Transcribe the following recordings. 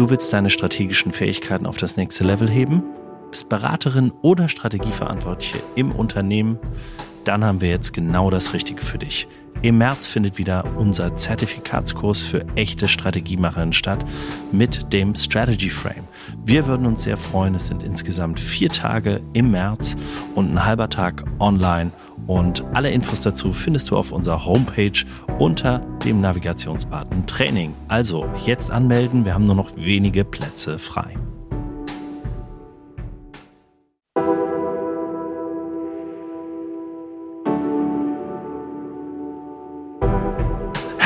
Du willst deine strategischen Fähigkeiten auf das nächste Level heben? Bist Beraterin oder Strategieverantwortliche im Unternehmen? Dann haben wir jetzt genau das Richtige für dich. Im März findet wieder unser Zertifikatskurs für echte Strategiemacherinnen statt mit dem Strategy Frame. Wir würden uns sehr freuen. Es sind insgesamt vier Tage im März und ein halber Tag online. Und alle Infos dazu findest du auf unserer Homepage unter dem Navigationsbutton Training. Also jetzt anmelden. Wir haben nur noch wenige Plätze frei.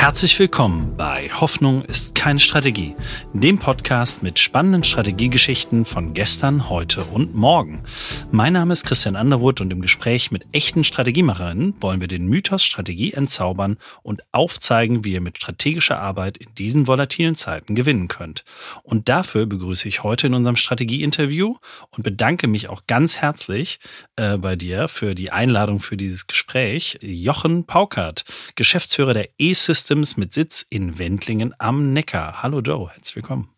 Herzlich willkommen bei Hoffnung ist keine Strategie, dem Podcast mit spannenden Strategiegeschichten von gestern, heute und morgen. Mein Name ist Christian Underwood und im Gespräch mit echten Strategiemacherinnen wollen wir den Mythos Strategie entzaubern und aufzeigen, wie ihr mit strategischer Arbeit in diesen volatilen Zeiten gewinnen könnt. Und dafür begrüße ich heute in unserem Strategieinterview und bedanke mich auch ganz herzlich äh, bei dir für die Einladung für dieses Gespräch, Jochen Paukert, Geschäftsführer der E-System Systems mit Sitz in Wendlingen am Neckar. Hallo Joe, herzlich willkommen.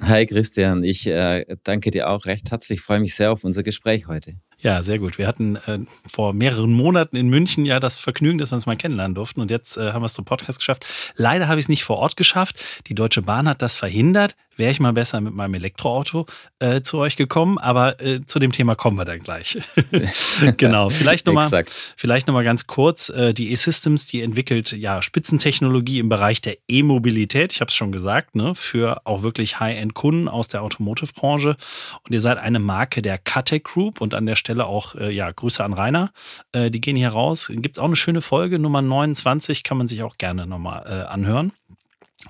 Hi Christian, ich äh, danke dir auch recht herzlich. Ich freue mich sehr auf unser Gespräch heute. Ja, sehr gut. Wir hatten äh, vor mehreren Monaten in München ja das Vergnügen, dass wir uns mal kennenlernen durften. Und jetzt äh, haben wir es zum Podcast geschafft. Leider habe ich es nicht vor Ort geschafft. Die Deutsche Bahn hat das verhindert wäre ich mal besser mit meinem Elektroauto äh, zu euch gekommen, aber äh, zu dem Thema kommen wir dann gleich. genau, vielleicht nochmal vielleicht noch mal ganz kurz, äh, die E-Systems, die entwickelt ja Spitzentechnologie im Bereich der E-Mobilität, ich habe es schon gesagt, ne, für auch wirklich High-End-Kunden aus der Automotive-Branche und ihr seid eine Marke der Katec Group und an der Stelle auch, äh, ja, Grüße an Rainer, äh, die gehen hier raus. Gibt es auch eine schöne Folge, Nummer 29, kann man sich auch gerne nochmal äh, anhören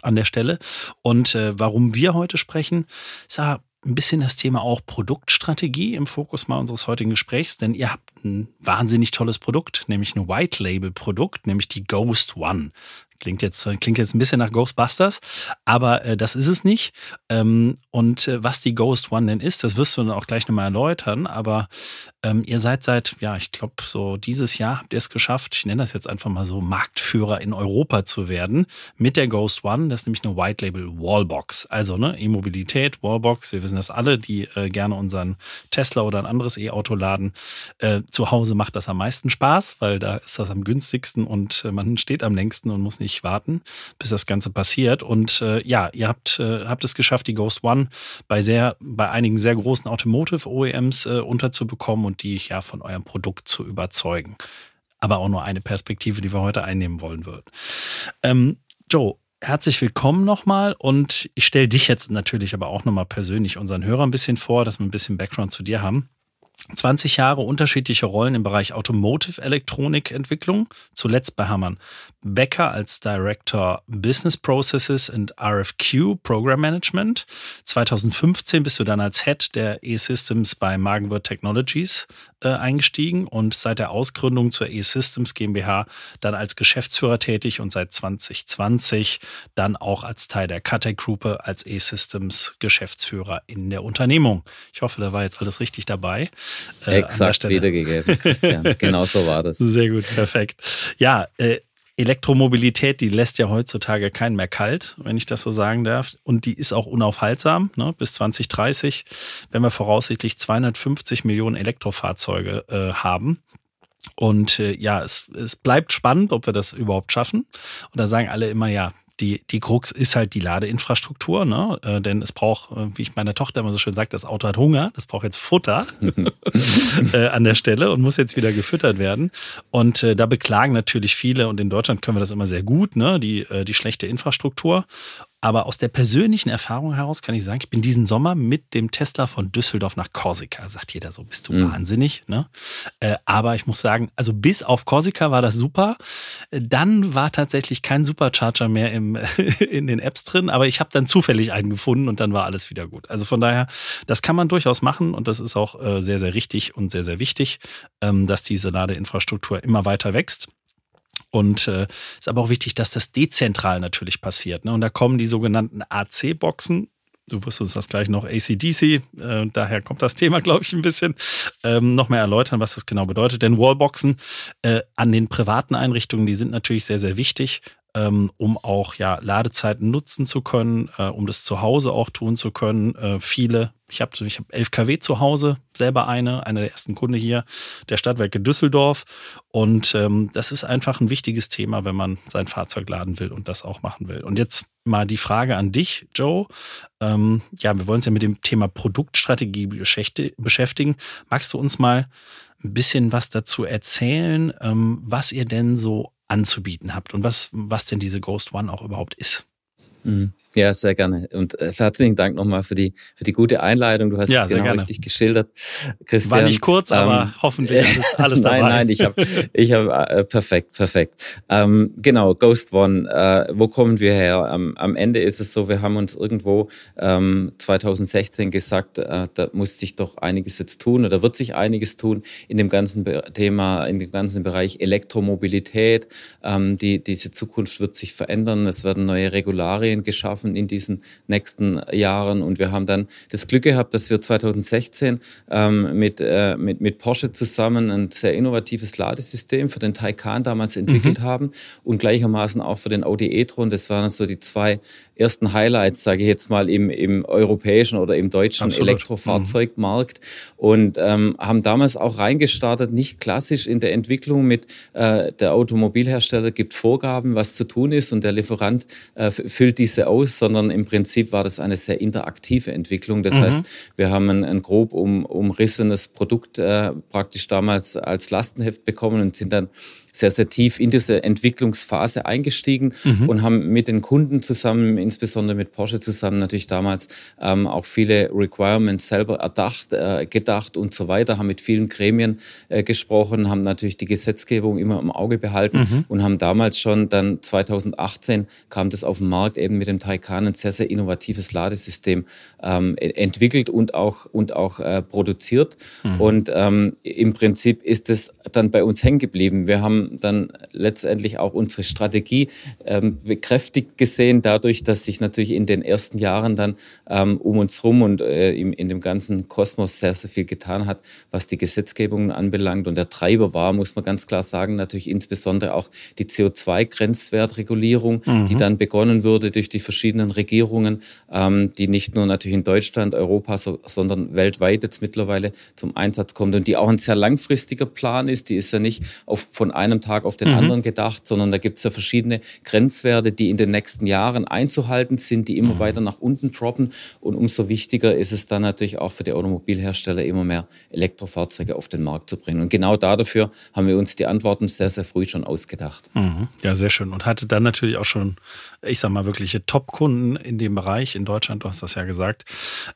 an der Stelle. Und äh, warum wir heute sprechen, ist ja ein bisschen das Thema auch Produktstrategie im Fokus mal unseres heutigen Gesprächs, denn ihr habt ein wahnsinnig tolles Produkt, nämlich ein White Label Produkt, nämlich die Ghost One. Klingt jetzt, klingt jetzt ein bisschen nach Ghostbusters, aber äh, das ist es nicht. Ähm, und äh, was die Ghost One denn ist, das wirst du dann auch gleich nochmal erläutern. Aber ähm, ihr seid seit, ja, ich glaube, so dieses Jahr habt ihr es geschafft, ich nenne das jetzt einfach mal so, Marktführer in Europa zu werden mit der Ghost One. Das ist nämlich eine White Label Wallbox. Also, ne, E-Mobilität, Wallbox, wir wissen das alle, die äh, gerne unseren Tesla oder ein anderes E-Auto laden. Äh, zu Hause macht das am meisten Spaß, weil da ist das am günstigsten und äh, man steht am längsten und muss nicht warten, bis das Ganze passiert. Und äh, ja, ihr habt, äh, habt es geschafft, die Ghost One bei sehr, bei einigen sehr großen Automotive OEMs äh, unterzubekommen und die ja von eurem Produkt zu überzeugen. Aber auch nur eine Perspektive, die wir heute einnehmen wollen würden. Ähm, Joe, herzlich willkommen nochmal und ich stelle dich jetzt natürlich aber auch nochmal persönlich unseren Hörern ein bisschen vor, dass wir ein bisschen Background zu dir haben. 20 Jahre unterschiedliche Rollen im Bereich Automotive Elektronik Entwicklung, zuletzt bei Hamann Becker als Director Business Processes and RFQ Program Management. 2015 bist du dann als Head der E-Systems bei Magenwirth Technologies äh, eingestiegen und seit der Ausgründung zur E-Systems GmbH dann als Geschäftsführer tätig und seit 2020 dann auch als Teil der Katec Gruppe als E-Systems Geschäftsführer in der Unternehmung. Ich hoffe, da war jetzt alles richtig dabei. Äh, Exakt wiedergegeben, Christian. genau so war das. Sehr gut, perfekt. Ja, äh, Elektromobilität, die lässt ja heutzutage keinen mehr kalt, wenn ich das so sagen darf. Und die ist auch unaufhaltsam. Ne? Bis 2030, wenn wir voraussichtlich 250 Millionen Elektrofahrzeuge äh, haben. Und äh, ja, es, es bleibt spannend, ob wir das überhaupt schaffen. Und da sagen alle immer, ja, die, die Krux ist halt die Ladeinfrastruktur, ne? Äh, denn es braucht, äh, wie ich meiner Tochter immer so schön sagt, das Auto hat Hunger, das braucht jetzt Futter äh, an der Stelle und muss jetzt wieder gefüttert werden. Und äh, da beklagen natürlich viele, und in Deutschland können wir das immer sehr gut, ne? die, äh, die schlechte Infrastruktur. Aber aus der persönlichen Erfahrung heraus kann ich sagen, ich bin diesen Sommer mit dem Tesla von Düsseldorf nach Korsika. Sagt jeder so, bist du mhm. wahnsinnig. Ne? Äh, aber ich muss sagen, also bis auf Korsika war das super. Dann war tatsächlich kein Supercharger mehr im, in den Apps drin, aber ich habe dann zufällig einen gefunden und dann war alles wieder gut. Also von daher, das kann man durchaus machen und das ist auch äh, sehr, sehr richtig und sehr, sehr wichtig, ähm, dass diese Ladeinfrastruktur immer weiter wächst. Und äh, ist aber auch wichtig, dass das dezentral natürlich passiert. Ne? Und da kommen die sogenannten AC-Boxen. Du wirst uns das gleich noch ACDC, äh, daher kommt das Thema, glaube ich, ein bisschen ähm, noch mehr erläutern, was das genau bedeutet. Denn Wallboxen äh, an den privaten Einrichtungen, die sind natürlich sehr, sehr wichtig. Ähm, um auch ja Ladezeiten nutzen zu können, äh, um das zu Hause auch tun zu können. Äh, viele, ich habe ich hab 11 kW zu Hause, selber eine, einer der ersten Kunde hier der Stadtwerke Düsseldorf. Und ähm, das ist einfach ein wichtiges Thema, wenn man sein Fahrzeug laden will und das auch machen will. Und jetzt mal die Frage an dich, Joe. Ähm, ja, wir wollen uns ja mit dem Thema Produktstrategie beschäftigen. Magst du uns mal ein bisschen was dazu erzählen, ähm, was ihr denn so anzubieten habt und was, was denn diese Ghost One auch überhaupt ist? Mhm. Ja, sehr gerne. Und äh, herzlichen Dank nochmal für die, für die gute Einleitung. Du hast ja, es genau richtig geschildert, Christian. War nicht kurz, ähm, aber hoffentlich alles, alles dabei. Nein, nein, ich habe, ich hab, äh, perfekt, perfekt. Ähm, genau, Ghost One, äh, wo kommen wir her? Am, am Ende ist es so, wir haben uns irgendwo ähm, 2016 gesagt, äh, da muss sich doch einiges jetzt tun oder wird sich einiges tun in dem ganzen Thema, in dem ganzen Bereich Elektromobilität. Ähm, die, diese Zukunft wird sich verändern. Es werden neue Regularien geschaffen schaffen in diesen nächsten Jahren. Und wir haben dann das Glück gehabt, dass wir 2016 ähm, mit, äh, mit, mit Porsche zusammen ein sehr innovatives Ladesystem für den Taycan damals entwickelt mhm. haben und gleichermaßen auch für den Audi e-tron. Das waren so die zwei ersten Highlights, sage ich jetzt mal, im, im europäischen oder im deutschen Absolut. Elektrofahrzeugmarkt mhm. und ähm, haben damals auch reingestartet, nicht klassisch in der Entwicklung mit äh, der Automobilhersteller gibt Vorgaben, was zu tun ist und der Lieferant äh, füllt diese aus, sondern im Prinzip war das eine sehr interaktive Entwicklung. Das mhm. heißt, wir haben ein, ein grob um, umrissenes Produkt äh, praktisch damals als Lastenheft bekommen und sind dann sehr, sehr tief in diese Entwicklungsphase eingestiegen mhm. und haben mit den Kunden zusammen, insbesondere mit Porsche zusammen, natürlich damals ähm, auch viele Requirements selber erdacht, äh, gedacht und so weiter, haben mit vielen Gremien äh, gesprochen, haben natürlich die Gesetzgebung immer im Auge behalten mhm. und haben damals schon dann 2018 kam das auf den Markt eben mit dem Taycan ein sehr, sehr innovatives Ladesystem ähm, entwickelt und auch, und auch äh, produziert. Mhm. Und ähm, im Prinzip ist es dann bei uns hängen geblieben. Wir haben dann letztendlich auch unsere Strategie ähm, bekräftigt gesehen, dadurch, dass sich natürlich in den ersten Jahren dann ähm, um uns herum und äh, in, in dem ganzen Kosmos sehr, sehr viel getan hat, was die Gesetzgebungen anbelangt. Und der Treiber war, muss man ganz klar sagen, natürlich insbesondere auch die CO2-Grenzwertregulierung, mhm. die dann begonnen wurde durch die verschiedenen Regierungen, ähm, die nicht nur natürlich in Deutschland, Europa, so, sondern weltweit jetzt mittlerweile zum Einsatz kommt und die auch ein sehr langfristiger Plan ist. Die ist ja nicht auf, von einem einem Tag auf den mhm. anderen gedacht, sondern da gibt es ja verschiedene Grenzwerte, die in den nächsten Jahren einzuhalten sind, die immer mhm. weiter nach unten droppen. Und umso wichtiger ist es dann natürlich auch für die Automobilhersteller, immer mehr Elektrofahrzeuge auf den Markt zu bringen. Und genau dafür haben wir uns die Antworten sehr, sehr früh schon ausgedacht. Mhm. Ja, sehr schön. Und hatte dann natürlich auch schon, ich sag mal, wirkliche Top-Kunden in dem Bereich in Deutschland, du hast das ja gesagt.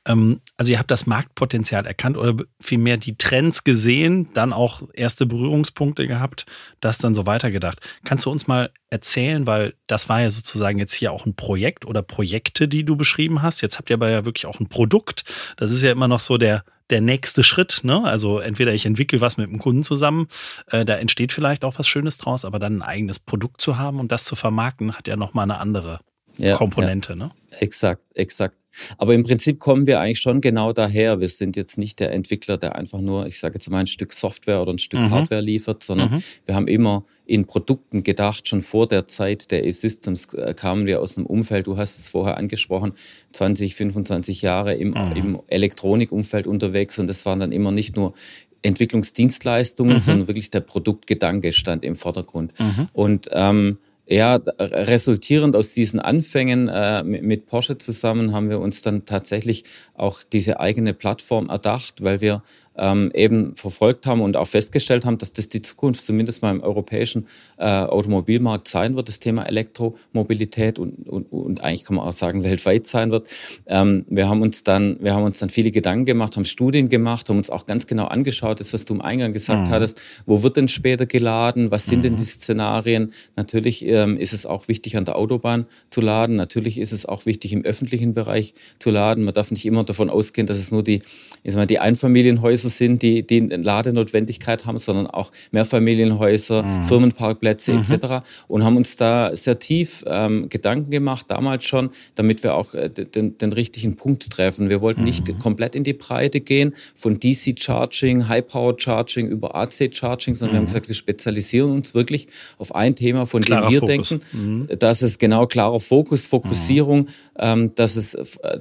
Ähm, also ihr habt das Marktpotenzial erkannt oder vielmehr die Trends gesehen, dann auch erste Berührungspunkte gehabt, dass das dann so weitergedacht. Kannst du uns mal erzählen, weil das war ja sozusagen jetzt hier auch ein Projekt oder Projekte, die du beschrieben hast. Jetzt habt ihr aber ja wirklich auch ein Produkt. Das ist ja immer noch so der der nächste Schritt. Ne? Also entweder ich entwickle was mit dem Kunden zusammen, äh, da entsteht vielleicht auch was Schönes draus, aber dann ein eigenes Produkt zu haben und das zu vermarkten, hat ja nochmal eine andere ja, Komponente. Ja. Ne? Exakt, exakt. Aber im Prinzip kommen wir eigentlich schon genau daher. Wir sind jetzt nicht der Entwickler, der einfach nur, ich sage jetzt mal, ein Stück Software oder ein Stück mhm. Hardware liefert, sondern mhm. wir haben immer in Produkten gedacht. Schon vor der Zeit der E-Systems äh, kamen wir aus dem Umfeld, du hast es vorher angesprochen, 20, 25 Jahre im, mhm. im Elektronikumfeld unterwegs und das waren dann immer nicht nur Entwicklungsdienstleistungen, mhm. sondern wirklich der Produktgedanke stand im Vordergrund. Mhm. Und ähm, ja, resultierend aus diesen Anfängen äh, mit Porsche zusammen haben wir uns dann tatsächlich auch diese eigene Plattform erdacht, weil wir ähm, eben verfolgt haben und auch festgestellt haben, dass das die Zukunft zumindest mal im europäischen äh, Automobilmarkt sein wird, das Thema Elektromobilität und, und, und eigentlich kann man auch sagen, weltweit sein wird. Ähm, wir, haben uns dann, wir haben uns dann viele Gedanken gemacht, haben Studien gemacht, haben uns auch ganz genau angeschaut, das, was du im Eingang gesagt mhm. hattest, wo wird denn später geladen, was sind mhm. denn die Szenarien? Natürlich ähm, ist es auch wichtig, an der Autobahn zu laden, natürlich ist es auch wichtig, im öffentlichen Bereich zu laden. Man darf nicht immer davon ausgehen, dass es nur die, ich sag mal, die Einfamilienhäuser sind, die, die Ladenotwendigkeit haben, sondern auch Mehrfamilienhäuser, mhm. Firmenparkplätze mhm. etc. Und haben uns da sehr tief ähm, Gedanken gemacht, damals schon, damit wir auch äh, den, den richtigen Punkt treffen. Wir wollten mhm. nicht komplett in die Breite gehen, von DC-Charging, High-Power-Charging über AC-Charging, sondern wir haben mhm. gesagt, wir spezialisieren uns wirklich auf ein Thema, von klarer dem wir Fokus. denken, mhm. dass es genau klarer Fokus, Fokussierung, ähm, dass, es,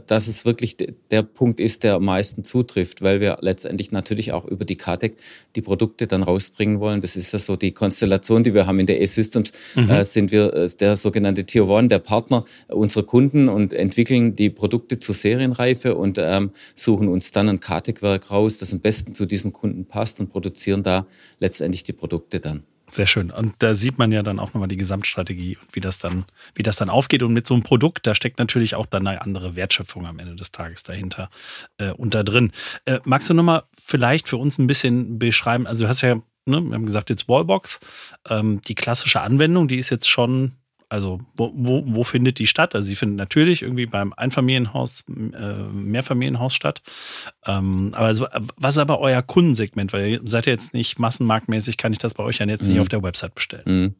dass es wirklich der Punkt ist, der am meisten zutrifft, weil wir letztendlich natürlich auch über die KTEC die Produkte dann rausbringen wollen. Das ist ja so die Konstellation, die wir haben in der E-Systems, mhm. äh, sind wir äh, der sogenannte Tier One, der Partner unserer Kunden und entwickeln die Produkte zur Serienreife und ähm, suchen uns dann ein KTEC-Werk raus, das am besten zu diesem Kunden passt und produzieren da letztendlich die Produkte dann. Sehr schön. Und da sieht man ja dann auch nochmal die Gesamtstrategie und wie das dann, wie das dann aufgeht. Und mit so einem Produkt, da steckt natürlich auch dann eine andere Wertschöpfung am Ende des Tages dahinter äh, und da drin. Äh, magst du nochmal vielleicht für uns ein bisschen beschreiben? Also du hast ja, ne, wir haben gesagt, jetzt Wallbox. Ähm, die klassische Anwendung, die ist jetzt schon also wo, wo, wo findet die statt? Also sie findet natürlich irgendwie beim Einfamilienhaus, äh, Mehrfamilienhaus statt. Ähm, aber so, was ist aber euer Kundensegment? Weil ihr seid ja jetzt nicht massenmarktmäßig, kann ich das bei euch ja jetzt mhm. nicht auf der Website bestellen. Mhm.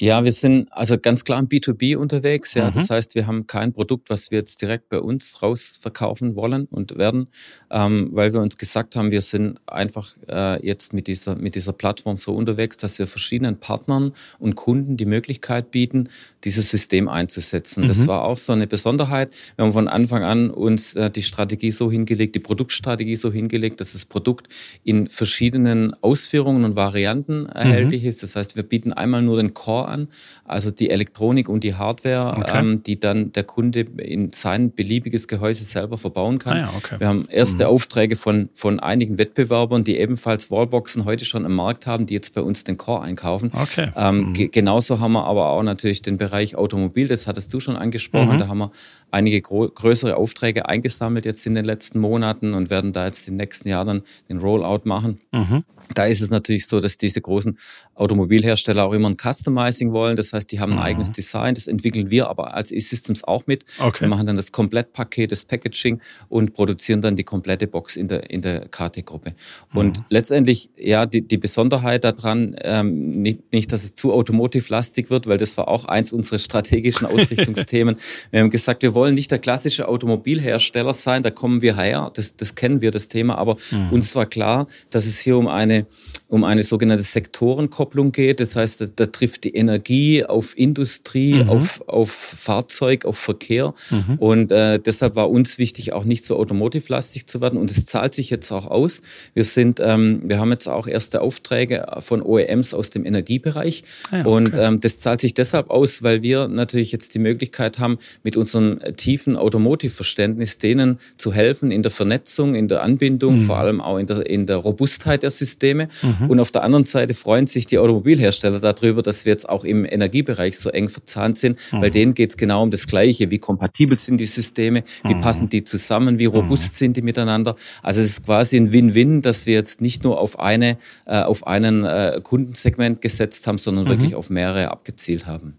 Ja, wir sind also ganz klar im B2B unterwegs. Ja, mhm. das heißt, wir haben kein Produkt, was wir jetzt direkt bei uns rausverkaufen wollen und werden, ähm, weil wir uns gesagt haben, wir sind einfach äh, jetzt mit dieser mit dieser Plattform so unterwegs, dass wir verschiedenen Partnern und Kunden die Möglichkeit bieten, dieses System einzusetzen. Mhm. Das war auch so eine Besonderheit. Wir haben von Anfang an uns äh, die Strategie so hingelegt, die Produktstrategie so hingelegt, dass das Produkt in verschiedenen Ausführungen und Varianten erhältlich mhm. ist. Das heißt, wir bieten einmal nur den Core an, also die Elektronik und die Hardware, okay. ähm, die dann der Kunde in sein beliebiges Gehäuse selber verbauen kann. Ah ja, okay. Wir haben erste mhm. Aufträge von, von einigen Wettbewerbern, die ebenfalls Wallboxen heute schon am Markt haben, die jetzt bei uns den Core einkaufen. Okay. Ähm, mhm. Genauso haben wir aber auch natürlich den Bereich Bereich Automobil, das hattest du schon angesprochen. Mhm. Da haben wir einige größere Aufträge eingesammelt jetzt in den letzten Monaten und werden da jetzt im nächsten Jahr dann den Rollout machen. Mhm. Da ist es natürlich so, dass diese großen Automobilhersteller auch immer ein Customizing wollen. Das heißt, die haben ein mhm. eigenes Design. Das entwickeln wir aber als E-Systems auch mit. Okay. Wir machen dann das Komplettpaket, das Packaging und produzieren dann die komplette Box in der, in der KT-Gruppe. Und mhm. letztendlich, ja, die, die Besonderheit daran, ähm, nicht, nicht, dass es zu automotive-lastig wird, weil das war auch eins unserer strategischen Ausrichtungsthemen. wir haben gesagt, wir wollen nicht der klassische Automobilhersteller sein, da kommen wir her, das, das kennen wir, das Thema, aber mhm. uns war klar, dass es hier um eine, um eine sogenannte Sektorenkopplung geht. Das heißt, da, da trifft die Energie auf Industrie, mhm. auf, auf Fahrzeug, auf Verkehr. Mhm. Und äh, deshalb war uns wichtig, auch nicht so automotive-lastig zu werden. Und es zahlt sich jetzt auch aus. Wir sind, ähm, wir haben jetzt auch erste Aufträge von OEMs aus dem Energiebereich. Ah ja, okay. Und ähm, das zahlt sich deshalb aus, weil wir natürlich jetzt die Möglichkeit haben, mit unserem tiefen Automotive-Verständnis denen zu helfen in der Vernetzung, in der Anbindung, mhm. vor allem auch in der, in der Robustheit der Systeme. Mhm. Und auf der anderen Seite freuen sich die Automobilhersteller darüber, dass wir jetzt auch im Energiebereich so eng verzahnt sind, mhm. weil denen geht es genau um das Gleiche. Wie kompatibel sind die Systeme? Wie mhm. passen die zusammen? Wie robust mhm. sind die miteinander? Also es ist quasi ein Win-Win, dass wir jetzt nicht nur auf eine, äh, auf einen äh, Kundensegment gesetzt haben, sondern mhm. wirklich auf mehrere abgezielt haben.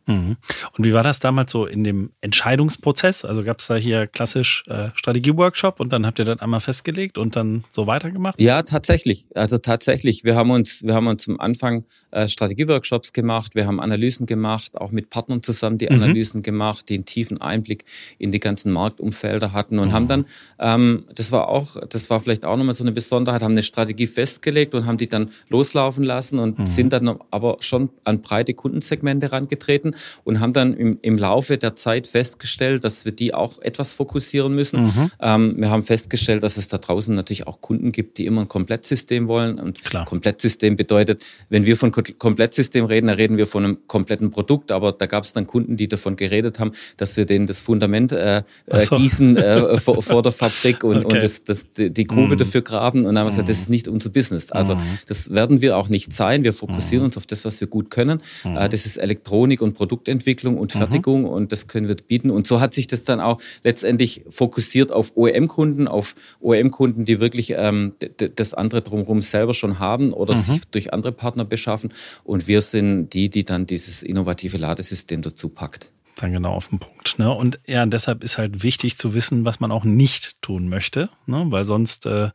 Und wie war das damals so in dem Entscheidungsprozess? Also gab es da hier klassisch äh, Strategieworkshop und dann habt ihr das einmal festgelegt und dann so weitergemacht? Ja, tatsächlich. Also tatsächlich. Wir haben uns, wir haben uns am Anfang äh, Strategieworkshops gemacht, wir haben Analysen gemacht, auch mit Partnern zusammen die mhm. Analysen gemacht, die einen tiefen Einblick in die ganzen Marktumfelder hatten und mhm. haben dann, ähm, das war auch, das war vielleicht auch nochmal so eine Besonderheit, haben eine Strategie festgelegt und haben die dann loslaufen lassen und mhm. sind dann aber schon an breite Kundensegmente herangetreten und haben dann im, im Laufe der Zeit festgestellt, dass wir die auch etwas fokussieren müssen. Mhm. Ähm, wir haben festgestellt, dass es da draußen natürlich auch Kunden gibt, die immer ein Komplettsystem wollen. Und Klar. Komplettsystem bedeutet, wenn wir von Komplettsystem reden, dann reden wir von einem kompletten Produkt. Aber da gab es dann Kunden, die davon geredet haben, dass wir denen das Fundament äh, äh so. gießen äh, vor, vor, der Fabrik und, okay. und das, das, die Grube mhm. dafür graben. Und dann haben wir gesagt, das ist mhm. nicht unser Business. Also mhm. das werden wir auch nicht sein. Wir fokussieren mhm. uns auf das, was wir gut können. Mhm. Äh, das ist Elektronik und Produktentwicklung und Fertigung und das können wir bieten. Und so hat sich das dann auch letztendlich fokussiert auf OEM-Kunden, auf OEM-Kunden, die wirklich ähm, das andere drumherum selber schon haben oder mhm. sich durch andere Partner beschaffen. Und wir sind die, die dann dieses innovative Ladesystem dazu packt dann genau auf den Punkt. Ne? Und ja, deshalb ist halt wichtig zu wissen, was man auch nicht tun möchte, ne? weil sonst äh,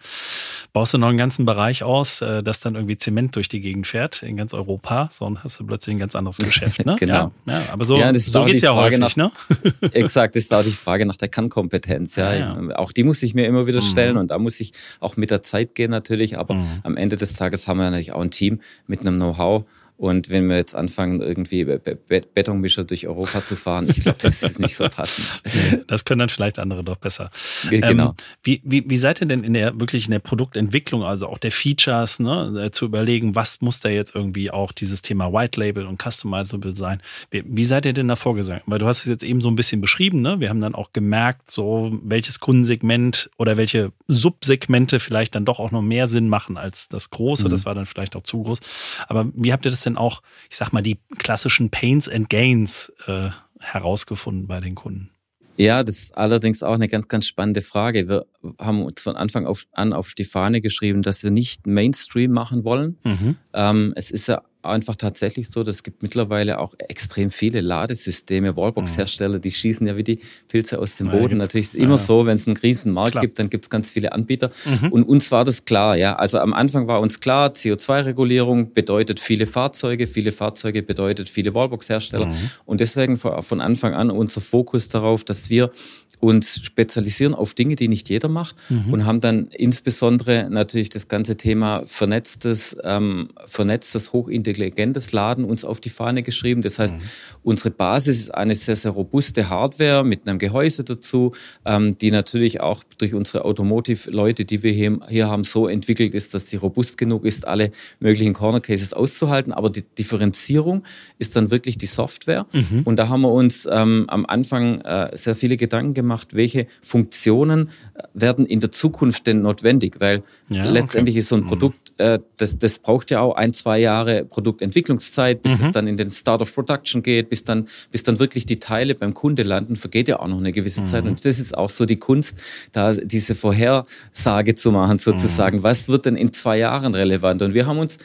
baust du noch einen ganzen Bereich aus, äh, dass dann irgendwie Zement durch die Gegend fährt in ganz Europa, so und hast du plötzlich ein ganz anderes Geschäft, ne? genau. Ja, ja, aber so, ja, so geht's ja häufig, nach, ne? exakt, ist auch die Frage nach der Kernkompetenz, ja. ja. Auch die muss ich mir immer wieder stellen mhm. und da muss ich auch mit der Zeit gehen natürlich, aber mhm. am Ende des Tages haben wir natürlich auch ein Team mit einem Know-how und wenn wir jetzt anfangen, irgendwie Betonmischer durch Europa zu fahren, ich glaube, das ist nicht so passend. das können dann vielleicht andere doch besser. Genau. Ähm, wie, wie, wie seid ihr denn in der wirklich in der Produktentwicklung, also auch der Features, ne, äh, zu überlegen, was muss da jetzt irgendwie auch dieses Thema White Label und Customizable sein? Wie, wie seid ihr denn da vorgesagt? Weil du hast es jetzt eben so ein bisschen beschrieben, ne? Wir haben dann auch gemerkt, so welches Kundensegment oder welche Subsegmente vielleicht dann doch auch noch mehr Sinn machen als das große. Mhm. Das war dann vielleicht auch zu groß. Aber wie habt ihr das denn denn auch, ich sag mal, die klassischen Pains and Gains äh, herausgefunden bei den Kunden? Ja, das ist allerdings auch eine ganz, ganz spannende Frage. Wir haben uns von Anfang an auf die Fahne geschrieben, dass wir nicht Mainstream machen wollen. Mhm. Ähm, es ist ja einfach tatsächlich so, es gibt mittlerweile auch extrem viele Ladesysteme, Wallbox-Hersteller, die schießen ja wie die Pilze aus dem Boden. Ja, Natürlich ist es immer ja. so, wenn es einen Krisenmarkt klar. gibt, dann gibt es ganz viele Anbieter. Mhm. Und uns war das klar, ja. Also am Anfang war uns klar, CO2-Regulierung bedeutet viele Fahrzeuge, viele Fahrzeuge bedeutet viele Wallbox-Hersteller. Mhm. Und deswegen von Anfang an unser Fokus darauf, dass wir uns spezialisieren auf Dinge, die nicht jeder macht mhm. und haben dann insbesondere natürlich das ganze Thema vernetztes, ähm, vernetztes, hochintelligentes Laden uns auf die Fahne geschrieben. Das heißt, mhm. unsere Basis ist eine sehr, sehr robuste Hardware mit einem Gehäuse dazu, ähm, die natürlich auch durch unsere Automotive-Leute, die wir hier, hier haben, so entwickelt ist, dass sie robust genug ist, alle möglichen Corner Cases auszuhalten. Aber die Differenzierung ist dann wirklich die Software. Mhm. Und da haben wir uns ähm, am Anfang äh, sehr viele Gedanken gemacht, gemacht, welche Funktionen äh, werden in der Zukunft denn notwendig, weil ja, letztendlich okay. ist so ein mhm. Produkt, äh, das, das braucht ja auch ein, zwei Jahre Produktentwicklungszeit, bis mhm. es dann in den Start of Production geht, bis dann, bis dann wirklich die Teile beim Kunde landen, vergeht ja auch noch eine gewisse mhm. Zeit. Und das ist auch so die Kunst, da diese Vorhersage zu machen, sozusagen. Mhm. Was wird denn in zwei Jahren relevant? Und wir haben uns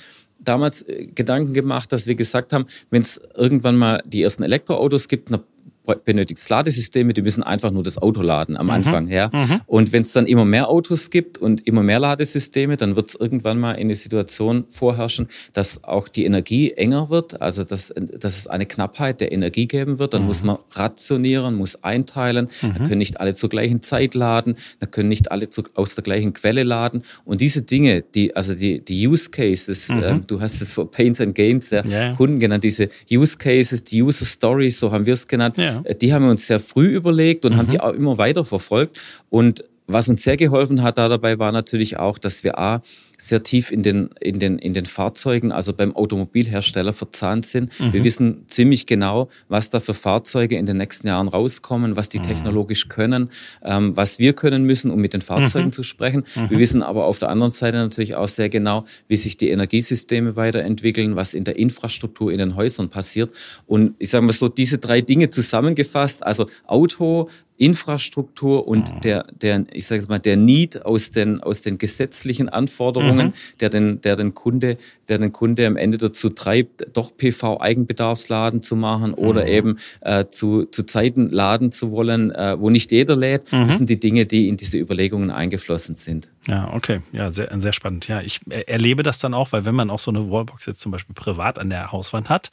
damals äh, Gedanken gemacht, dass wir gesagt haben, wenn es irgendwann mal die ersten Elektroautos gibt, benötigst Ladesysteme, die müssen einfach nur das Auto laden am mhm. Anfang. Ja? Mhm. Und wenn es dann immer mehr Autos gibt und immer mehr Ladesysteme, dann wird es irgendwann mal in eine Situation vorherrschen, dass auch die Energie enger wird, also dass, dass es eine Knappheit der Energie geben wird. Dann mhm. muss man rationieren, muss einteilen. Mhm. Dann können nicht alle zur gleichen Zeit laden, dann können nicht alle zu, aus der gleichen Quelle laden. Und diese Dinge, die, also die, die Use Cases, äh, du hast es so Pains and Gains der yeah. Kunden genannt, diese Use Cases, die User Stories, so haben wir es genannt. Ja ja. Die haben wir uns sehr früh überlegt und mhm. haben die auch immer weiter verfolgt. Und was uns sehr geholfen hat da dabei war natürlich auch, dass wir A, sehr tief in den, in den, in den Fahrzeugen, also beim Automobilhersteller verzahnt sind. Mhm. Wir wissen ziemlich genau, was da für Fahrzeuge in den nächsten Jahren rauskommen, was die mhm. technologisch können, ähm, was wir können müssen, um mit den Fahrzeugen mhm. zu sprechen. Mhm. Wir wissen aber auf der anderen Seite natürlich auch sehr genau, wie sich die Energiesysteme weiterentwickeln, was in der Infrastruktur in den Häusern passiert. Und ich sage mal so, diese drei Dinge zusammengefasst, also Auto, Infrastruktur und mhm. der, der, ich sage es mal, der Need aus den, aus den gesetzlichen Anforderungen, mhm. der den, der den Kunde, der den Kunde am Ende dazu treibt, doch PV-Eigenbedarfsladen zu machen oder mhm. eben äh, zu, zu Zeiten laden zu wollen, äh, wo nicht jeder lädt. Das mhm. sind die Dinge, die in diese Überlegungen eingeflossen sind. Ja, okay. Ja, sehr, sehr spannend. Ja, ich erlebe das dann auch, weil wenn man auch so eine Wallbox jetzt zum Beispiel privat an der Hauswand hat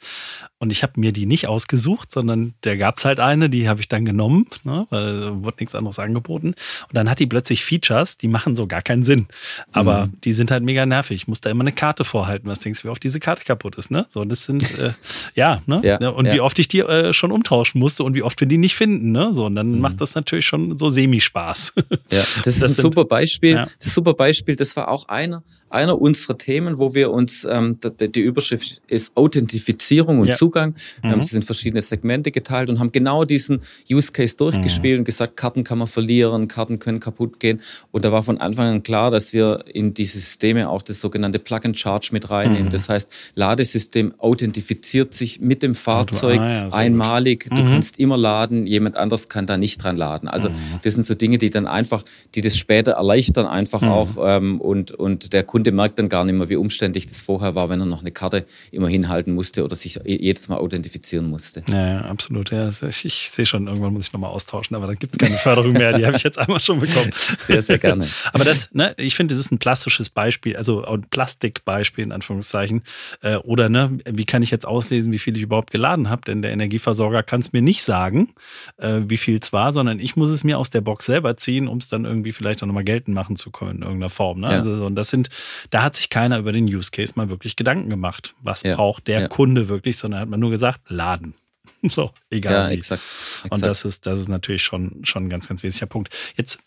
und ich habe mir die nicht ausgesucht, sondern der gab's halt eine, die habe ich dann genommen, ne, weil wurde nichts anderes angeboten. Und dann hat die plötzlich Features, die machen so gar keinen Sinn. Aber mhm. die sind halt mega nervig. Ich muss da immer eine Karte vorhalten. Was denkst du, wie oft diese Karte kaputt ist, ne? So, das sind, äh, ja, ne? Ja, und ja. wie oft ich die äh, schon umtauschen musste und wie oft wir die nicht finden, ne? So, und dann mhm. macht das natürlich schon so semi-Spaß. Ja, das, das ist ein sind, super Beispiel. Ja. Das super Beispiel. Das war auch einer, einer unserer Themen, wo wir uns, ähm, die, die Überschrift ist Authentifizierung und ja. Zugang. Wir mhm. haben es in verschiedene Segmente geteilt und haben genau diesen Use Case durchgespielt mhm. und gesagt, Karten kann man verlieren, Karten können kaputt gehen. Und da war von Anfang an klar, dass wir in diese Systeme auch das sogenannte Plug and Charge mit reinnehmen. Mhm. Das heißt, Ladesystem authentifiziert sich mit dem Fahrzeug ah, ja, einmalig. Du mhm. kannst immer laden, jemand anders kann da nicht dran laden. Also mhm. das sind so Dinge, die dann einfach, die das später erleichtern einfach mhm. auch ähm, und, und der Kunde merkt dann gar nicht mehr, wie umständlich das vorher war, wenn er noch eine Karte immer hinhalten musste oder sich jedes Mal authentifizieren musste. Ja, absolut. Ja, ich, ich sehe schon, irgendwann muss ich nochmal austauschen. aber dann gibt es keine Förderung mehr. Die habe ich jetzt einmal schon bekommen. Sehr, sehr gerne. aber das, ne, ich finde, das ist ein plastisches Beispiel, also ein Plastikbeispiel in Anführungszeichen. Äh, oder ne, wie kann ich jetzt auslesen, wie viel ich überhaupt geladen habe? Denn der Energieversorger kann es mir nicht sagen, äh, wie viel es war, sondern ich muss es mir aus der Box selber ziehen, um es dann irgendwie vielleicht auch nochmal geltend machen zu können in irgendeiner Form. Ne? Ja. Also, und das sind, da hat sich keiner über den Use Case mal wirklich Gedanken gemacht. Was ja. braucht der ja. Kunde wirklich, sondern hat man nur gesagt, laden. So, egal. Ja, exakt, exakt. Und das ist, das ist natürlich schon, schon ein ganz, ganz wesentlicher Punkt. Jetzt,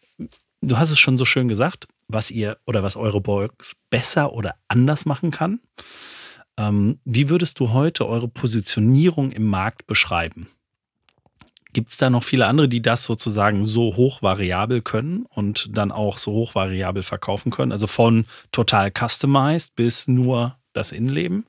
du hast es schon so schön gesagt, was ihr oder was eure Box besser oder anders machen kann. Ähm, wie würdest du heute eure Positionierung im Markt beschreiben? Gibt es da noch viele andere, die das sozusagen so hochvariabel können und dann auch so hochvariabel verkaufen können? Also von total customized bis nur das Innenleben?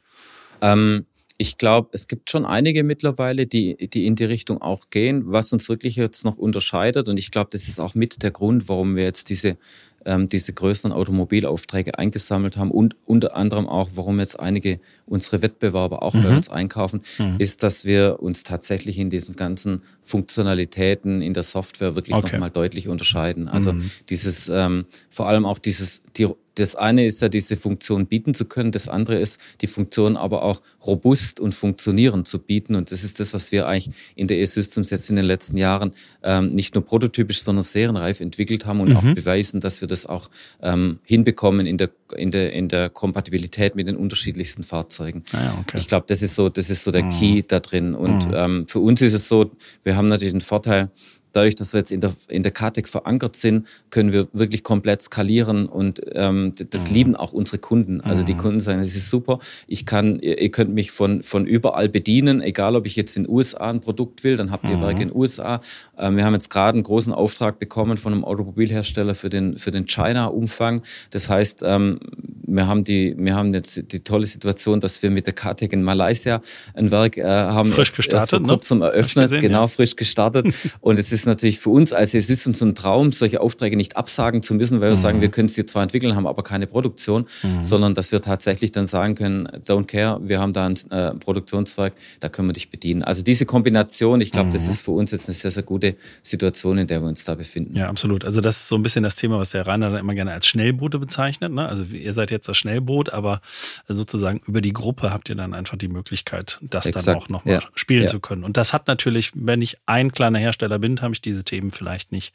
Ähm, ich glaube, es gibt schon einige mittlerweile, die, die in die Richtung auch gehen, was uns wirklich jetzt noch unterscheidet. Und ich glaube, das ist auch mit der Grund, warum wir jetzt diese, ähm, diese größeren Automobilaufträge eingesammelt haben und unter anderem auch, warum jetzt einige unsere Wettbewerber auch mhm. bei uns einkaufen, mhm. ist, dass wir uns tatsächlich in diesen ganzen Funktionalitäten in der Software wirklich okay. nochmal deutlich unterscheiden. Also mhm. dieses, ähm, vor allem auch dieses, die das eine ist ja, diese Funktion bieten zu können. Das andere ist, die Funktion aber auch robust und funktionierend zu bieten. Und das ist das, was wir eigentlich in der E-Systems jetzt in den letzten Jahren ähm, nicht nur prototypisch, sondern serienreif entwickelt haben und mhm. auch beweisen, dass wir das auch ähm, hinbekommen in der, in, der, in der Kompatibilität mit den unterschiedlichsten Fahrzeugen. Ah ja, okay. Ich glaube, das ist so, das ist so der mhm. Key da drin. Und mhm. ähm, für uns ist es so, wir haben natürlich den Vorteil, dadurch, dass wir jetzt in der, in der KTEC verankert sind, können wir wirklich komplett skalieren und ähm, das mhm. lieben auch unsere Kunden. Also die mhm. Kunden sagen, es ist super, ich kann, ihr könnt mich von, von überall bedienen, egal ob ich jetzt in den USA ein Produkt will, dann habt ihr mhm. Werke in den USA. Ähm, wir haben jetzt gerade einen großen Auftrag bekommen von einem Automobilhersteller für den, für den China-Umfang. Das heißt, ähm, wir haben die, wir haben jetzt die tolle Situation, dass wir mit der KTEC in Malaysia ein Werk äh, haben frisch erst, gestartet, erst vor kurzem ne? eröffnet, gesehen, genau ja. frisch gestartet. und es ist ist natürlich für uns als System zum Traum, solche Aufträge nicht absagen zu müssen, weil wir mhm. sagen, wir können es dir zwar entwickeln, haben aber keine Produktion, mhm. sondern dass wir tatsächlich dann sagen können, don't care, wir haben da ein äh, Produktionswerk, da können wir dich bedienen. Also diese Kombination, ich glaube, mhm. das ist für uns jetzt eine sehr, sehr gute Situation, in der wir uns da befinden. Ja, absolut. Also das ist so ein bisschen das Thema, was der Rainer dann immer gerne als Schnellboote bezeichnet. Ne? Also ihr seid jetzt das Schnellboot, aber sozusagen über die Gruppe habt ihr dann einfach die Möglichkeit, das Exakt. dann auch nochmal ja. spielen ja. zu können. Und das hat natürlich, wenn ich ein kleiner Hersteller bin, habe ich diese Themen vielleicht nicht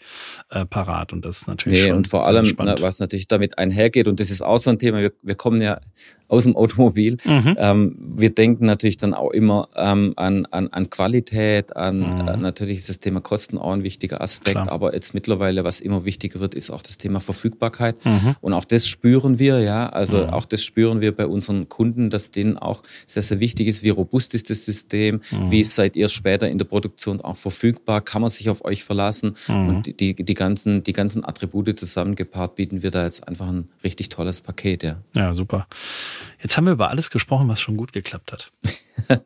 äh, parat. Und das ist natürlich. Nee, schon und vor allem, na, was natürlich damit einhergeht, und das ist auch so ein Thema, wir, wir kommen ja aus dem Automobil. Mhm. Ähm, wir denken natürlich dann auch immer ähm, an, an, an Qualität, an mhm. äh, natürlich ist das Thema Kosten auch ein wichtiger Aspekt, Klar. aber jetzt mittlerweile, was immer wichtiger wird, ist auch das Thema Verfügbarkeit. Mhm. Und auch das spüren wir, ja. Also mhm. auch das spüren wir bei unseren Kunden, dass denen auch sehr, sehr wichtig ist, wie robust ist das System, mhm. wie seid ihr später in der Produktion auch verfügbar, kann man sich auf euch verlassen mhm. und die, die, ganzen, die ganzen Attribute zusammengepaart bieten wir da jetzt einfach ein richtig tolles Paket, ja. Ja, super. Jetzt haben wir über alles gesprochen, was schon gut geklappt hat.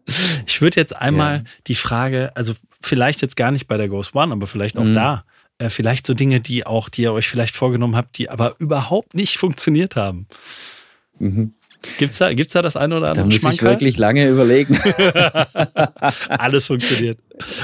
ich würde jetzt einmal ja. die Frage, also vielleicht jetzt gar nicht bei der Ghost One, aber vielleicht auch mhm. da, äh, vielleicht so Dinge, die auch, die ihr euch vielleicht vorgenommen habt, die aber überhaupt nicht funktioniert haben. Mhm. Gibt's da, gibt's da das eine oder andere? Da muss Schmankerl? ich wirklich lange überlegen. Alles funktioniert.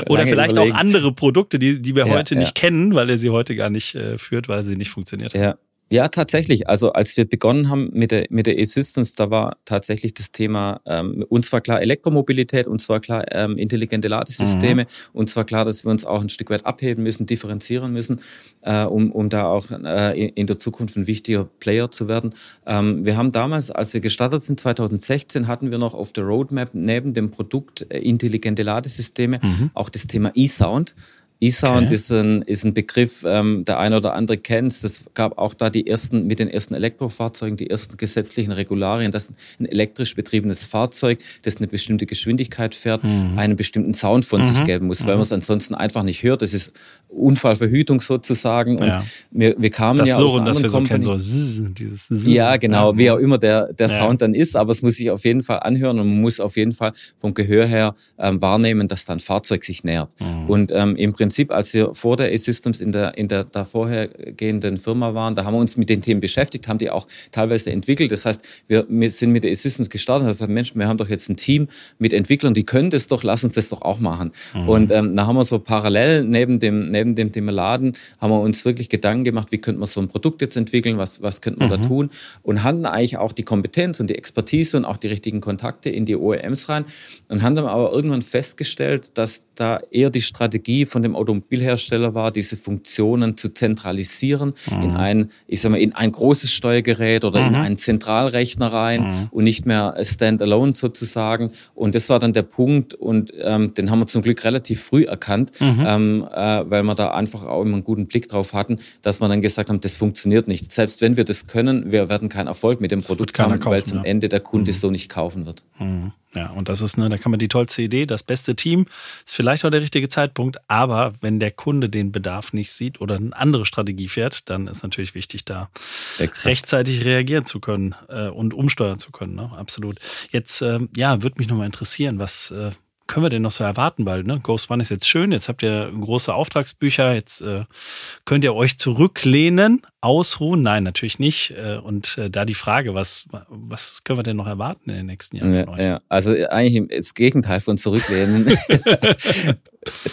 Oder vielleicht überlegen. auch andere Produkte, die, die wir ja, heute ja. nicht kennen, weil er sie heute gar nicht äh, führt, weil sie nicht funktioniert. Ja. Ja, tatsächlich. Also als wir begonnen haben mit der mit der E-Systems, da war tatsächlich das Thema ähm, uns war klar Elektromobilität, uns war klar ähm, intelligente Ladesysteme, mhm. uns war klar, dass wir uns auch ein Stück weit abheben müssen, differenzieren müssen, äh, um um da auch äh, in der Zukunft ein wichtiger Player zu werden. Ähm, wir haben damals, als wir gestartet sind, 2016, hatten wir noch auf der Roadmap neben dem Produkt äh, intelligente Ladesysteme mhm. auch das Thema E-Sound. E-Sound okay. ist, ein, ist ein Begriff, ähm, der eine oder andere kennt. Das gab auch da die ersten, mit den ersten Elektrofahrzeugen, die ersten gesetzlichen Regularien, dass ein elektrisch betriebenes Fahrzeug, das eine bestimmte Geschwindigkeit fährt, mhm. einen bestimmten Sound von mhm. sich geben muss, weil mhm. man es ansonsten einfach nicht hört. Das ist Unfallverhütung sozusagen. Und ja. wir, wir kamen das ja so, aus einer anderen so Company. So dieses zzz. Ja, genau, wie auch immer der, der ja. Sound dann ist, aber es muss sich auf jeden Fall anhören und man muss auf jeden Fall vom Gehör her ähm, wahrnehmen, dass da ein Fahrzeug sich nähert. Mhm. Und ähm, im Prinzip Prinzip, als wir vor der E-Systems in der, in der da vorhergehenden Firma waren, da haben wir uns mit den Themen beschäftigt, haben die auch teilweise entwickelt. Das heißt, wir, wir sind mit der E-Systems gestartet und haben gesagt, Mensch, wir haben doch jetzt ein Team mit Entwicklern, die können das doch, lass uns das doch auch machen. Mhm. Und ähm, da haben wir so parallel neben dem, neben dem Thema Laden, haben wir uns wirklich Gedanken gemacht, wie könnte man so ein Produkt jetzt entwickeln, was, was könnte man mhm. da tun und hatten eigentlich auch die Kompetenz und die Expertise und auch die richtigen Kontakte in die OEMs rein und haben dann aber irgendwann festgestellt, dass da eher die Strategie von dem Automobilhersteller war, diese Funktionen zu zentralisieren mhm. in ein, ich sag mal, in ein großes Steuergerät oder mhm. in einen Zentralrechner rein mhm. und nicht mehr standalone sozusagen. Und das war dann der Punkt und ähm, den haben wir zum Glück relativ früh erkannt, mhm. ähm, äh, weil wir da einfach auch immer einen guten Blick drauf hatten, dass wir dann gesagt haben, das funktioniert nicht. Selbst wenn wir das können, wir werden keinen Erfolg mit dem Produkt haben, weil es am Ende der Kunde mhm. so nicht kaufen wird. Mhm. Ja, und das ist, ne, da kann man die tollste Idee, das beste Team, ist vielleicht auch der richtige Zeitpunkt, aber wenn der Kunde den Bedarf nicht sieht oder eine andere Strategie fährt, dann ist natürlich wichtig, da Exakt. rechtzeitig reagieren zu können äh, und umsteuern zu können. Ne? Absolut. Jetzt, äh, ja, würde mich nochmal interessieren, was äh, können wir denn noch so erwarten bald? Ne? Ghost One ist jetzt schön, jetzt habt ihr große Auftragsbücher, jetzt äh, könnt ihr euch zurücklehnen, ausruhen. Nein, natürlich nicht. Äh, und äh, da die Frage, was, was können wir denn noch erwarten in den nächsten Jahren? Ja, ja. also eigentlich das Gegenteil von zurücklehnen.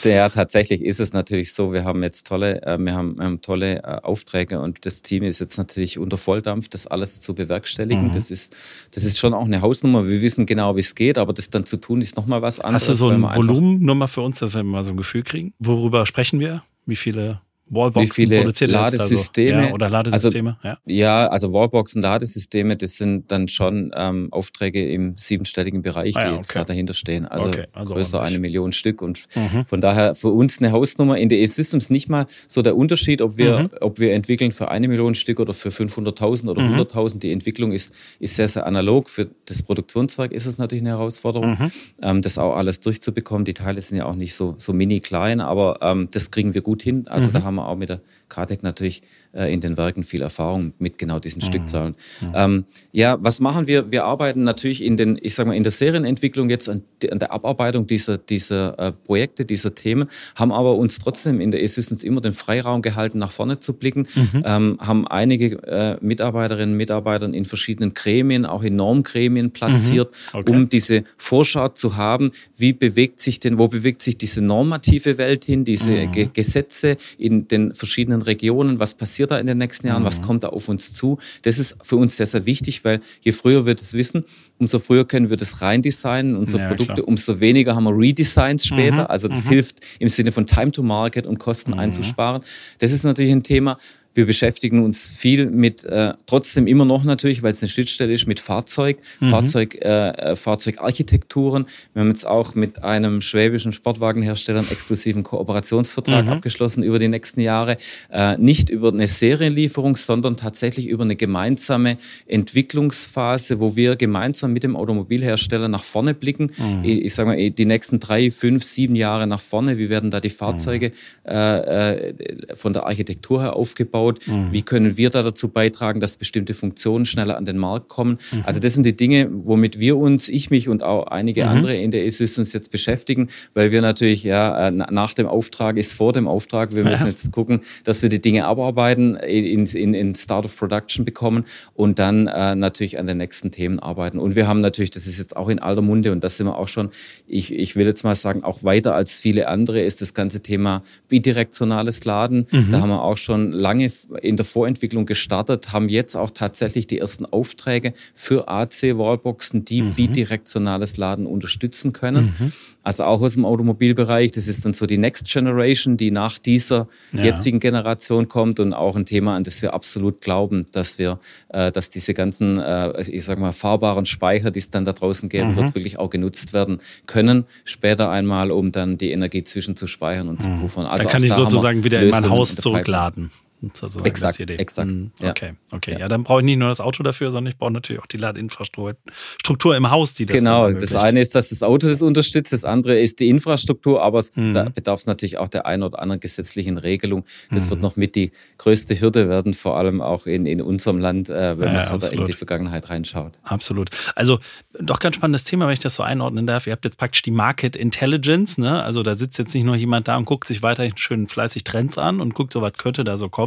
Ja, tatsächlich ist es natürlich so. Wir haben jetzt tolle, äh, wir haben, wir haben tolle äh, Aufträge und das Team ist jetzt natürlich unter Volldampf, das alles zu bewerkstelligen. Mhm. Das ist, das ist schon auch eine Hausnummer. Wir wissen genau, wie es geht, aber das dann zu tun ist nochmal was anderes. Hast du so ein Volumen nur mal für uns, dass wir mal so ein Gefühl kriegen? Worüber sprechen wir? Wie viele Wallboxen wie viele produziert Ladesysteme also, ja, oder Ladesysteme also, ja. ja also Wallboxen Ladesysteme das sind dann schon ähm, Aufträge im siebenstelligen Bereich ah, ja, die jetzt okay. da dahinter stehen also, okay, also größer eine Million Stück und mhm. von daher für uns eine Hausnummer in der E-Systems nicht mal so der Unterschied ob wir mhm. ob wir entwickeln für eine Million Stück oder für 500.000 oder mhm. 100.000 die Entwicklung ist ist sehr sehr analog für das Produktionswerk ist es natürlich eine Herausforderung mhm. ähm, das auch alles durchzubekommen die Teile sind ja auch nicht so so mini klein aber ähm, das kriegen wir gut hin also da mhm. Haben wir auch mit der KTEC natürlich äh, in den Werken viel Erfahrung mit genau diesen mhm. Stückzahlen. Mhm. Ähm, ja, was machen wir? Wir arbeiten natürlich in den, ich sage mal, in der Serienentwicklung jetzt an, an der Abarbeitung dieser, dieser äh, Projekte, dieser Themen, haben aber uns trotzdem in der Assistance immer den Freiraum gehalten, nach vorne zu blicken, mhm. ähm, haben einige äh, Mitarbeiterinnen und Mitarbeiter in verschiedenen Gremien, auch in Normgremien platziert, mhm. okay. um diese Vorschau zu haben, wie bewegt sich denn, wo bewegt sich diese normative Welt hin, diese mhm. Ge Gesetze in den verschiedenen Regionen, was passiert da in den nächsten Jahren, mhm. was kommt da auf uns zu. Das ist für uns sehr, sehr wichtig, weil je früher wir das wissen, umso früher können wir das rein designen, unsere ja, Produkte, klar. umso weniger haben wir Redesigns später. Mhm. Also das mhm. hilft im Sinne von Time to Market und Kosten mhm. einzusparen. Das ist natürlich ein Thema, wir beschäftigen uns viel mit, äh, trotzdem immer noch natürlich, weil es eine Schnittstelle ist, mit Fahrzeug, mhm. Fahrzeug, äh, äh, Fahrzeugarchitekturen. Wir haben jetzt auch mit einem schwäbischen Sportwagenhersteller einen exklusiven Kooperationsvertrag mhm. abgeschlossen über die nächsten Jahre. Äh, nicht über eine Serienlieferung, sondern tatsächlich über eine gemeinsame Entwicklungsphase, wo wir gemeinsam mit dem Automobilhersteller nach vorne blicken. Mhm. Ich, ich sage mal, die nächsten drei, fünf, sieben Jahre nach vorne. Wie werden da die Fahrzeuge mhm. äh, äh, von der Architektur her aufgebaut? Aufgebaut? Mhm. Wie können wir da dazu beitragen, dass bestimmte Funktionen schneller an den Markt kommen? Mhm. Also das sind die Dinge, womit wir uns, ich mich und auch einige mhm. andere in der E-Systems jetzt beschäftigen, weil wir natürlich ja äh, nach dem Auftrag ist vor dem Auftrag. Wir müssen ja. jetzt gucken, dass wir die Dinge abarbeiten, in, in, in Start of Production bekommen und dann äh, natürlich an den nächsten Themen arbeiten. Und wir haben natürlich, das ist jetzt auch in alter Munde und das sind wir auch schon, ich, ich will jetzt mal sagen, auch weiter als viele andere ist das ganze Thema bidirektionales Laden. Mhm. Da haben wir auch schon lange in der Vorentwicklung gestartet, haben jetzt auch tatsächlich die ersten Aufträge für AC-Wallboxen, die mhm. bidirektionales Laden unterstützen können. Mhm. Also auch aus dem Automobilbereich. Das ist dann so die Next Generation, die nach dieser ja. jetzigen Generation kommt und auch ein Thema, an das wir absolut glauben, dass wir, äh, dass diese ganzen, äh, ich sag mal, fahrbaren Speicher, die es dann da draußen geben mhm. wird, wirklich auch genutzt werden können. Später einmal, um dann die Energie zwischen zu speichern und zu mhm. puffern. Also da kann ich sozusagen wieder in mein Haus zurückladen. Sozusagen exakt, exakt. Mhm. Okay, okay. Ja. ja, dann brauche ich nicht nur das Auto dafür, sondern ich brauche natürlich auch die Ladeinfrastruktur im Haus, die das Genau, das eine ist, dass das Auto das unterstützt, das andere ist die Infrastruktur, aber mhm. da bedarf es natürlich auch der einen oder anderen gesetzlichen Regelung. Das mhm. wird noch mit die größte Hürde werden, vor allem auch in, in unserem Land, äh, wenn ja, man so da in die Vergangenheit reinschaut. Absolut. Also doch ganz spannendes Thema, wenn ich das so einordnen darf. Ihr habt jetzt praktisch die Market Intelligence, ne? Also da sitzt jetzt nicht nur jemand da und guckt sich weiterhin schön fleißig Trends an und guckt, so was könnte da so kommen,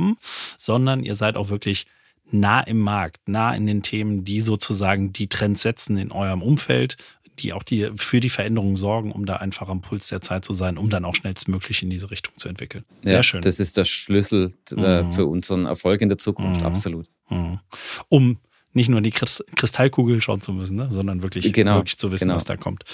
sondern ihr seid auch wirklich nah im Markt, nah in den Themen, die sozusagen die Trends setzen in eurem Umfeld, die auch die für die Veränderungen sorgen, um da einfach am Puls der Zeit zu sein, um dann auch schnellstmöglich in diese Richtung zu entwickeln. Sehr ja, schön. Das ist der Schlüssel äh, mhm. für unseren Erfolg in der Zukunft, mhm. absolut. Mhm. Um nicht nur in die Kristallkugel schauen zu müssen, ne, sondern wirklich, genau, wirklich zu wissen, genau. was da kommt.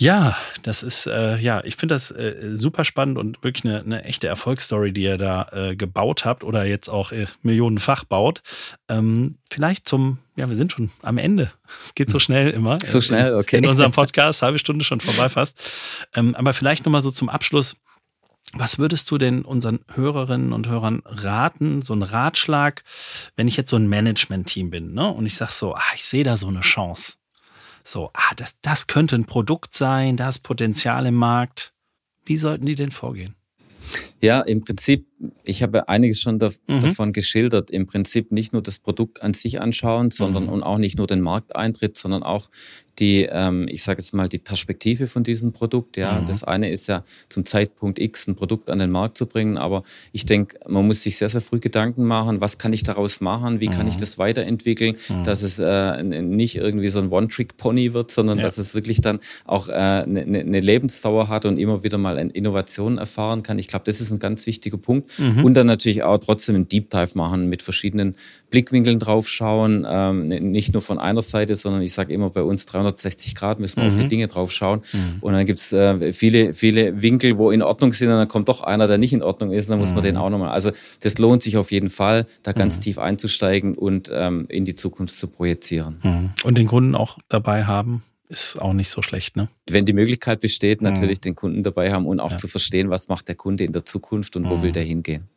Ja, das ist, äh, ja, ich finde das äh, super spannend und wirklich eine, eine echte Erfolgsstory, die ihr da äh, gebaut habt oder jetzt auch äh, millionenfach baut. Ähm, vielleicht zum, ja, wir sind schon am Ende. Es geht so schnell immer. so schnell, okay. In unserem Podcast, halbe Stunde schon vorbei fast. Ähm, aber vielleicht nochmal so zum Abschluss. Was würdest du denn unseren Hörerinnen und Hörern raten, so ein Ratschlag, wenn ich jetzt so ein Management-Team bin, ne? Und ich sag so, ah, ich sehe da so eine Chance. So, ah, das, das könnte ein Produkt sein, da ist Potenzial im Markt. Wie sollten die denn vorgehen? Ja, im Prinzip, ich habe einiges schon da, mhm. davon geschildert. Im Prinzip nicht nur das Produkt an sich anschauen, sondern mhm. und auch nicht nur den Markteintritt, sondern auch die, ähm, ich sage jetzt mal, die Perspektive von diesem Produkt. Ja, mhm. das eine ist ja zum Zeitpunkt X ein Produkt an den Markt zu bringen, aber ich denke, man muss sich sehr, sehr früh Gedanken machen, was kann ich daraus machen, wie kann ich mhm. das weiterentwickeln, mhm. dass es äh, nicht irgendwie so ein One-Trick-Pony wird, sondern ja. dass es wirklich dann auch eine äh, ne, ne Lebensdauer hat und immer wieder mal Innovationen erfahren kann. Ich glaube, das ist ein ganz wichtiger Punkt. Mhm. Und dann natürlich auch trotzdem einen Deep Dive machen, mit verschiedenen Blickwinkeln draufschauen, ähm, nicht nur von einer Seite, sondern ich sage immer bei uns 300 360 Grad müssen wir mhm. auf die mhm. Dinge drauf schauen. Mhm. Und dann gibt es äh, viele, viele Winkel, wo in Ordnung sind und dann kommt doch einer, der nicht in Ordnung ist, und dann muss man den mhm. auch nochmal. Also das lohnt sich auf jeden Fall, da ganz mhm. tief einzusteigen und ähm, in die Zukunft zu projizieren. Und den Kunden auch dabei haben, ist auch nicht so schlecht, ne? Wenn die Möglichkeit besteht, natürlich den Kunden dabei haben und auch ja. zu verstehen, was macht der Kunde in der Zukunft und wo will der hingehen.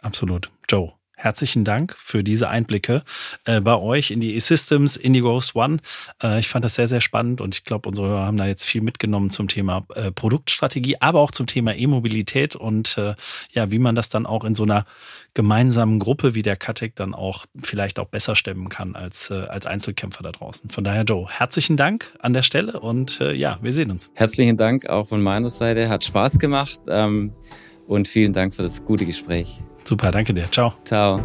Absolut. Joe, herzlichen Dank für diese Einblicke äh, bei euch in die E-Systems, in die Ghost One. Äh, ich fand das sehr, sehr spannend und ich glaube, unsere Hörer haben da jetzt viel mitgenommen zum Thema äh, Produktstrategie, aber auch zum Thema E-Mobilität und äh, ja, wie man das dann auch in so einer gemeinsamen Gruppe wie der Katek dann auch vielleicht auch besser stemmen kann als, äh, als Einzelkämpfer da draußen. Von daher, Joe, herzlichen Dank an der Stelle und äh, ja, wir sehen uns. Herzlichen Dank auch von meiner Seite. Hat Spaß gemacht ähm, und vielen Dank für das gute Gespräch. Super, danke dir. Ciao. Ciao.